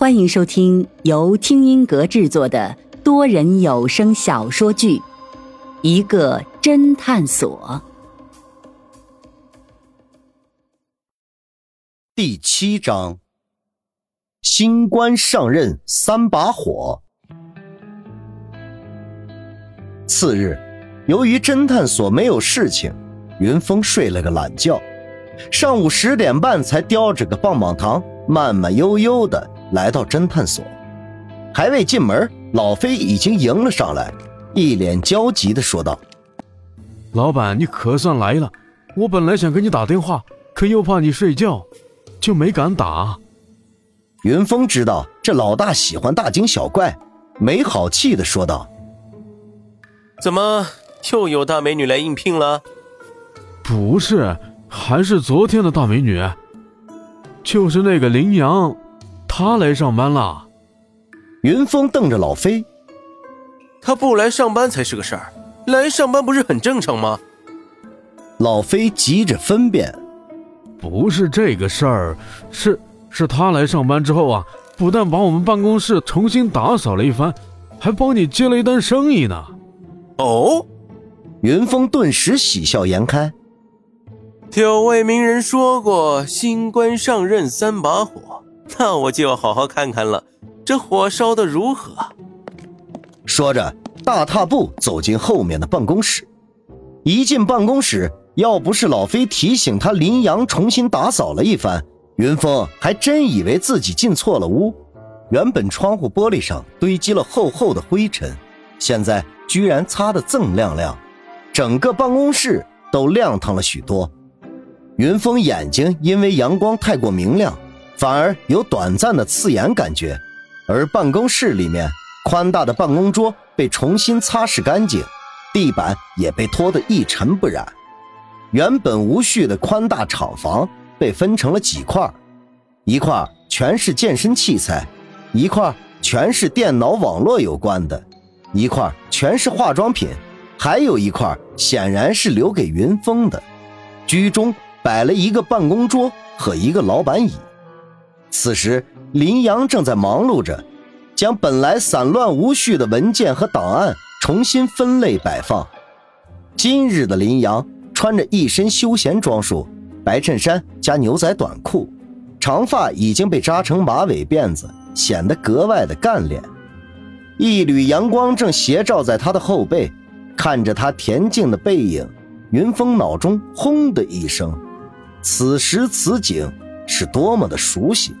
欢迎收听由听音阁制作的多人有声小说剧《一个侦探所》第七章：新官上任三把火。次日，由于侦探所没有事情，云峰睡了个懒觉，上午十点半才叼着个棒棒糖，慢慢悠悠的。来到侦探所，还未进门，老飞已经迎了上来，一脸焦急的说道：“老板，你可算来了！我本来想给你打电话，可又怕你睡觉，就没敢打。”云峰知道这老大喜欢大惊小怪，没好气的说道：“怎么又有大美女来应聘了？”“不是，还是昨天的大美女，就是那个羚羊。”他来上班了，云峰瞪着老飞。他不来上班才是个事儿，来上班不是很正常吗？老飞急着分辨，不是这个事儿，是是他来上班之后啊，不但把我们办公室重新打扫了一番，还帮你接了一单生意呢。哦，云峰顿时喜笑颜开。有位名人说过：“新官上任三把火。”那 我就要好好看看了，这火烧的如何？说着，大踏步走进后面的办公室。一进办公室，要不是老飞提醒他，林阳重新打扫了一番，云峰还真以为自己进错了屋。原本窗户玻璃上堆积了厚厚的灰尘，现在居然擦得锃亮亮，整个办公室都亮堂了许多。云峰眼睛因为阳光太过明亮。反而有短暂的刺眼感觉，而办公室里面宽大的办公桌被重新擦拭干净，地板也被拖得一尘不染。原本无序的宽大厂房被分成了几块，一块全是健身器材，一块全是电脑网络有关的，一块全是化妆品，还有一块显然是留给云峰的。居中摆了一个办公桌和一个老板椅。此时，林阳正在忙碌着，将本来散乱无序的文件和档案重新分类摆放。今日的林阳穿着一身休闲装束，白衬衫加牛仔短裤，长发已经被扎成马尾辫子，显得格外的干练。一缕阳光正斜照在他的后背，看着他恬静的背影，云峰脑中轰的一声，此时此景。是多么的熟悉，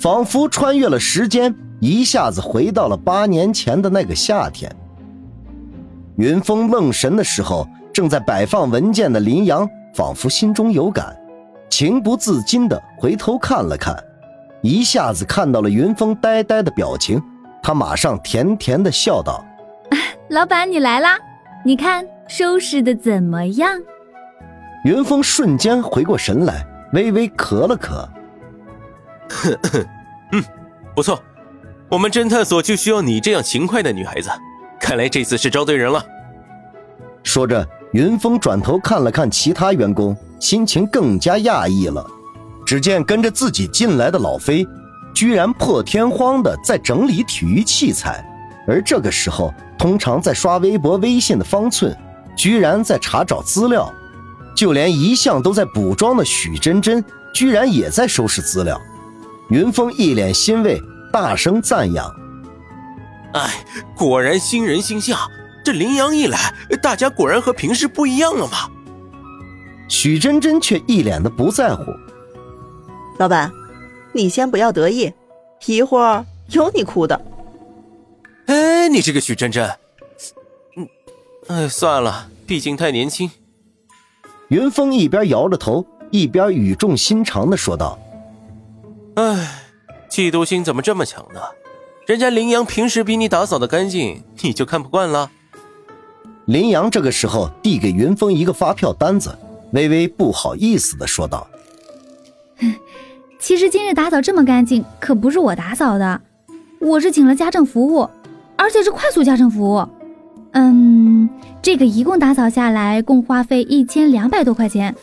仿佛穿越了时间，一下子回到了八年前的那个夏天。云峰愣神的时候，正在摆放文件的林阳仿佛心中有感，情不自禁的回头看了看，一下子看到了云峰呆呆的表情，他马上甜甜的笑道：“老板，你来啦！你看收拾的怎么样？”云峰瞬间回过神来。微微咳了咳，嗯，不错，我们侦探所就需要你这样勤快的女孩子。看来这次是招对人了。说着，云峰转头看了看其他员工，心情更加讶异了。只见跟着自己进来的老飞，居然破天荒的在整理体育器材，而这个时候，通常在刷微博、微信的方寸，居然在查找资料。就连一向都在补妆的许真真，居然也在收拾资料。云峰一脸欣慰，大声赞扬：“哎，果然新人新相，这林阳一来，大家果然和平时不一样了嘛。”许真真却一脸的不在乎：“老板，你先不要得意，一会儿有你哭的。”哎，你这个许真真，嗯，哎，算了，毕竟太年轻。云峰一边摇着头，一边语重心长的说道：“哎，嫉妒心怎么这么强呢？人家林阳平时比你打扫的干净，你就看不惯了？”林阳这个时候递给云峰一个发票单子，微微不好意思的说道：“其实今日打扫这么干净，可不是我打扫的，我是请了家政服务，而且是快速家政服务。嗯。”这个一共打扫下来，共花费一千两百多块钱，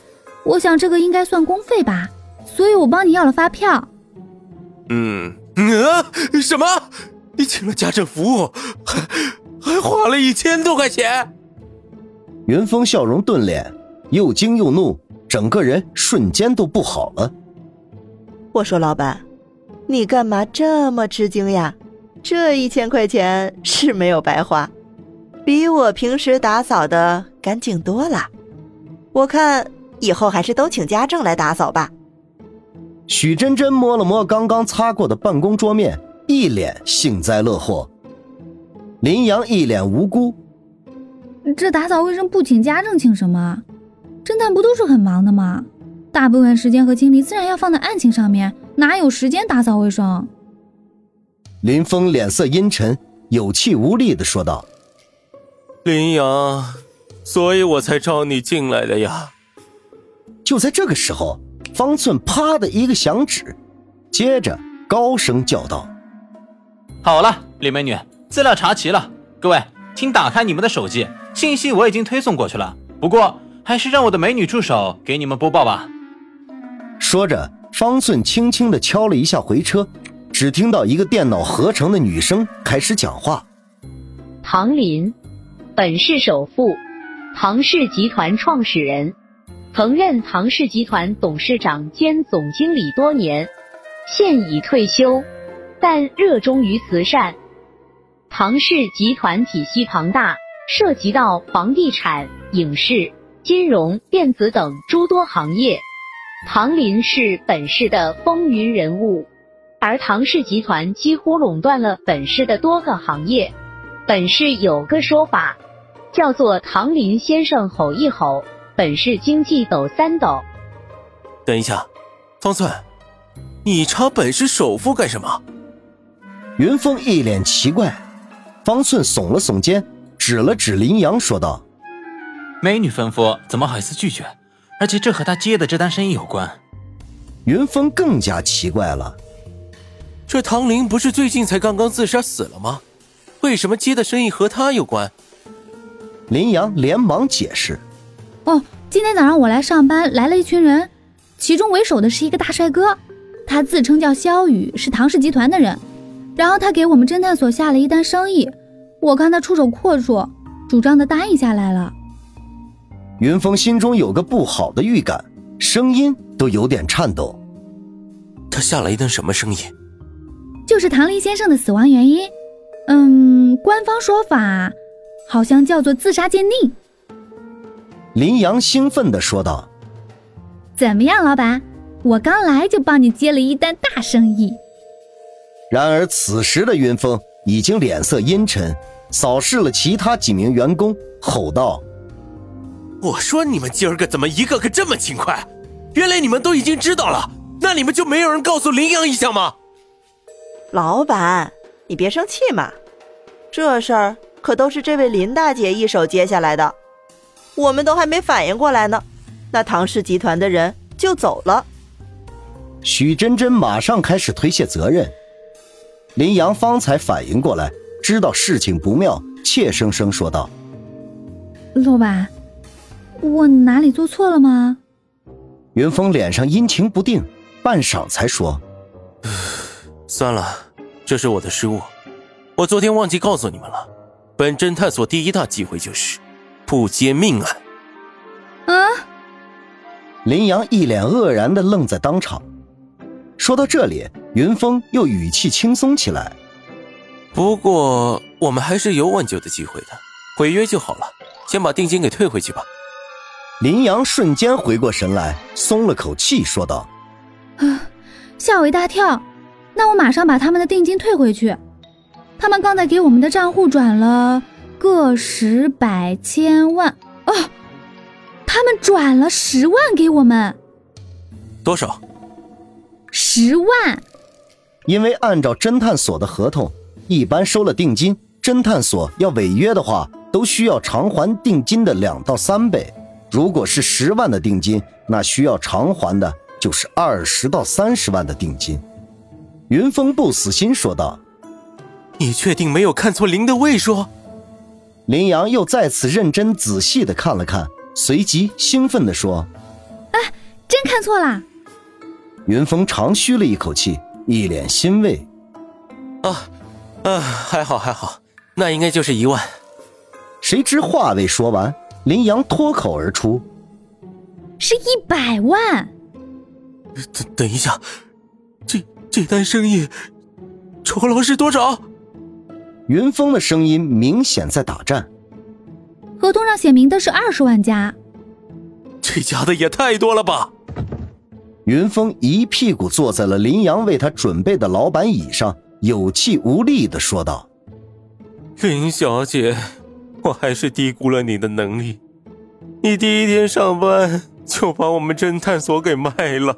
我想这个应该算工费吧，所以我帮你要了发票。嗯，嗯，什么？你请了家政服务，还还花了一千多块钱？云峰笑容顿脸，又惊又怒，整个人瞬间都不好了。我说老板，你干嘛这么吃惊呀？这一千块钱是没有白花，比我平时打扫的干净多了。我看以后还是都请家政来打扫吧。许真真摸了摸刚刚擦过的办公桌面，一脸幸灾乐祸。林阳一脸无辜：“这打扫卫生不请家政，请什么？侦探不都是很忙的吗？大部分时间和精力自然要放在案情上面，哪有时间打扫卫生？”林峰脸色阴沉，有气无力的说道：“林阳，所以我才招你进来的呀。”就在这个时候。方寸啪的一个响指，接着高声叫道：“好了，李美女，资料查齐了。各位，请打开你们的手机，信息我已经推送过去了。不过，还是让我的美女助手给你们播报吧。”说着，方寸轻轻的敲了一下回车，只听到一个电脑合成的女声开始讲话：“唐林，本市首富，唐氏集团创始人。”曾任唐氏集团董事长兼总经理多年，现已退休，但热衷于慈善。唐氏集团体系庞大，涉及到房地产、影视、金融、电子等诸多行业。唐林是本市的风云人物，而唐氏集团几乎垄断了本市的多个行业。本市有个说法，叫做“唐林先生吼一吼”。本市经济抖三抖。等一下，方寸，你查本市首富干什么？云峰一脸奇怪。方寸耸了耸肩，指了指林阳，说道：“美女吩咐，怎么好意思拒绝？而且这和他接的这单生意有关。”云峰更加奇怪了。这唐林不是最近才刚刚自杀死了吗？为什么接的生意和他有关？林阳连忙解释。哦，今天早上我来上班，来了一群人，其中为首的是一个大帅哥，他自称叫肖宇，是唐氏集团的人。然后他给我们侦探所下了一单生意，我看他出手阔绰，主张的答应下来了。云峰心中有个不好的预感，声音都有点颤抖。他下了一单什么生意？就是唐林先生的死亡原因。嗯，官方说法好像叫做自杀鉴定。林阳兴奋地说道：“怎么样，老板？我刚来就帮你接了一单大生意。”然而此时的云峰已经脸色阴沉，扫视了其他几名员工，吼道：“我说你们今儿个怎么一个个这么勤快？原来你们都已经知道了，那你们就没有人告诉林阳一下吗？”老板，你别生气嘛，这事儿可都是这位林大姐一手接下来的。我们都还没反应过来呢，那唐氏集团的人就走了。许真真马上开始推卸责任。林阳方才反应过来，知道事情不妙，怯生生说道：“老板，我哪里做错了吗？”云峰脸上阴晴不定，半晌才说：“算了，这是我的失误，我昨天忘记告诉你们了。本侦探所第一大忌讳就是。”不接命案。啊！林阳一脸愕然的愣在当场。说到这里，云峰又语气轻松起来。不过我们还是有挽救的机会的，毁约就好了。先把定金给退回去吧。林阳瞬间回过神来，松了口气，说道：“啊，吓我一大跳！那我马上把他们的定金退回去。他们刚才给我们的账户转了。”个十百千万哦，他们转了十万给我们，多少？十万。因为按照侦探所的合同，一般收了定金，侦探所要违约的话，都需要偿还定金的两到三倍。如果是十万的定金，那需要偿还的就是二十到三十万的定金。云峰不死心说道：“你确定没有看错林的位数？”林阳又再次认真仔细的看了看，随即兴奋的说：“哎，真看错了！”云峰长吁了一口气，一脸欣慰：“啊，啊，还好还好，那应该就是一万。谁知话未说完，林阳脱口而出：“是一百万。”等等一下，这这单生意，酬劳是多少？云峰的声音明显在打颤。合同上写明的是二十万加，这加的也太多了吧！云峰一屁股坐在了林阳为他准备的老板椅上，有气无力的说道：“林小姐，我还是低估了你的能力。你第一天上班就把我们侦探所给卖了。”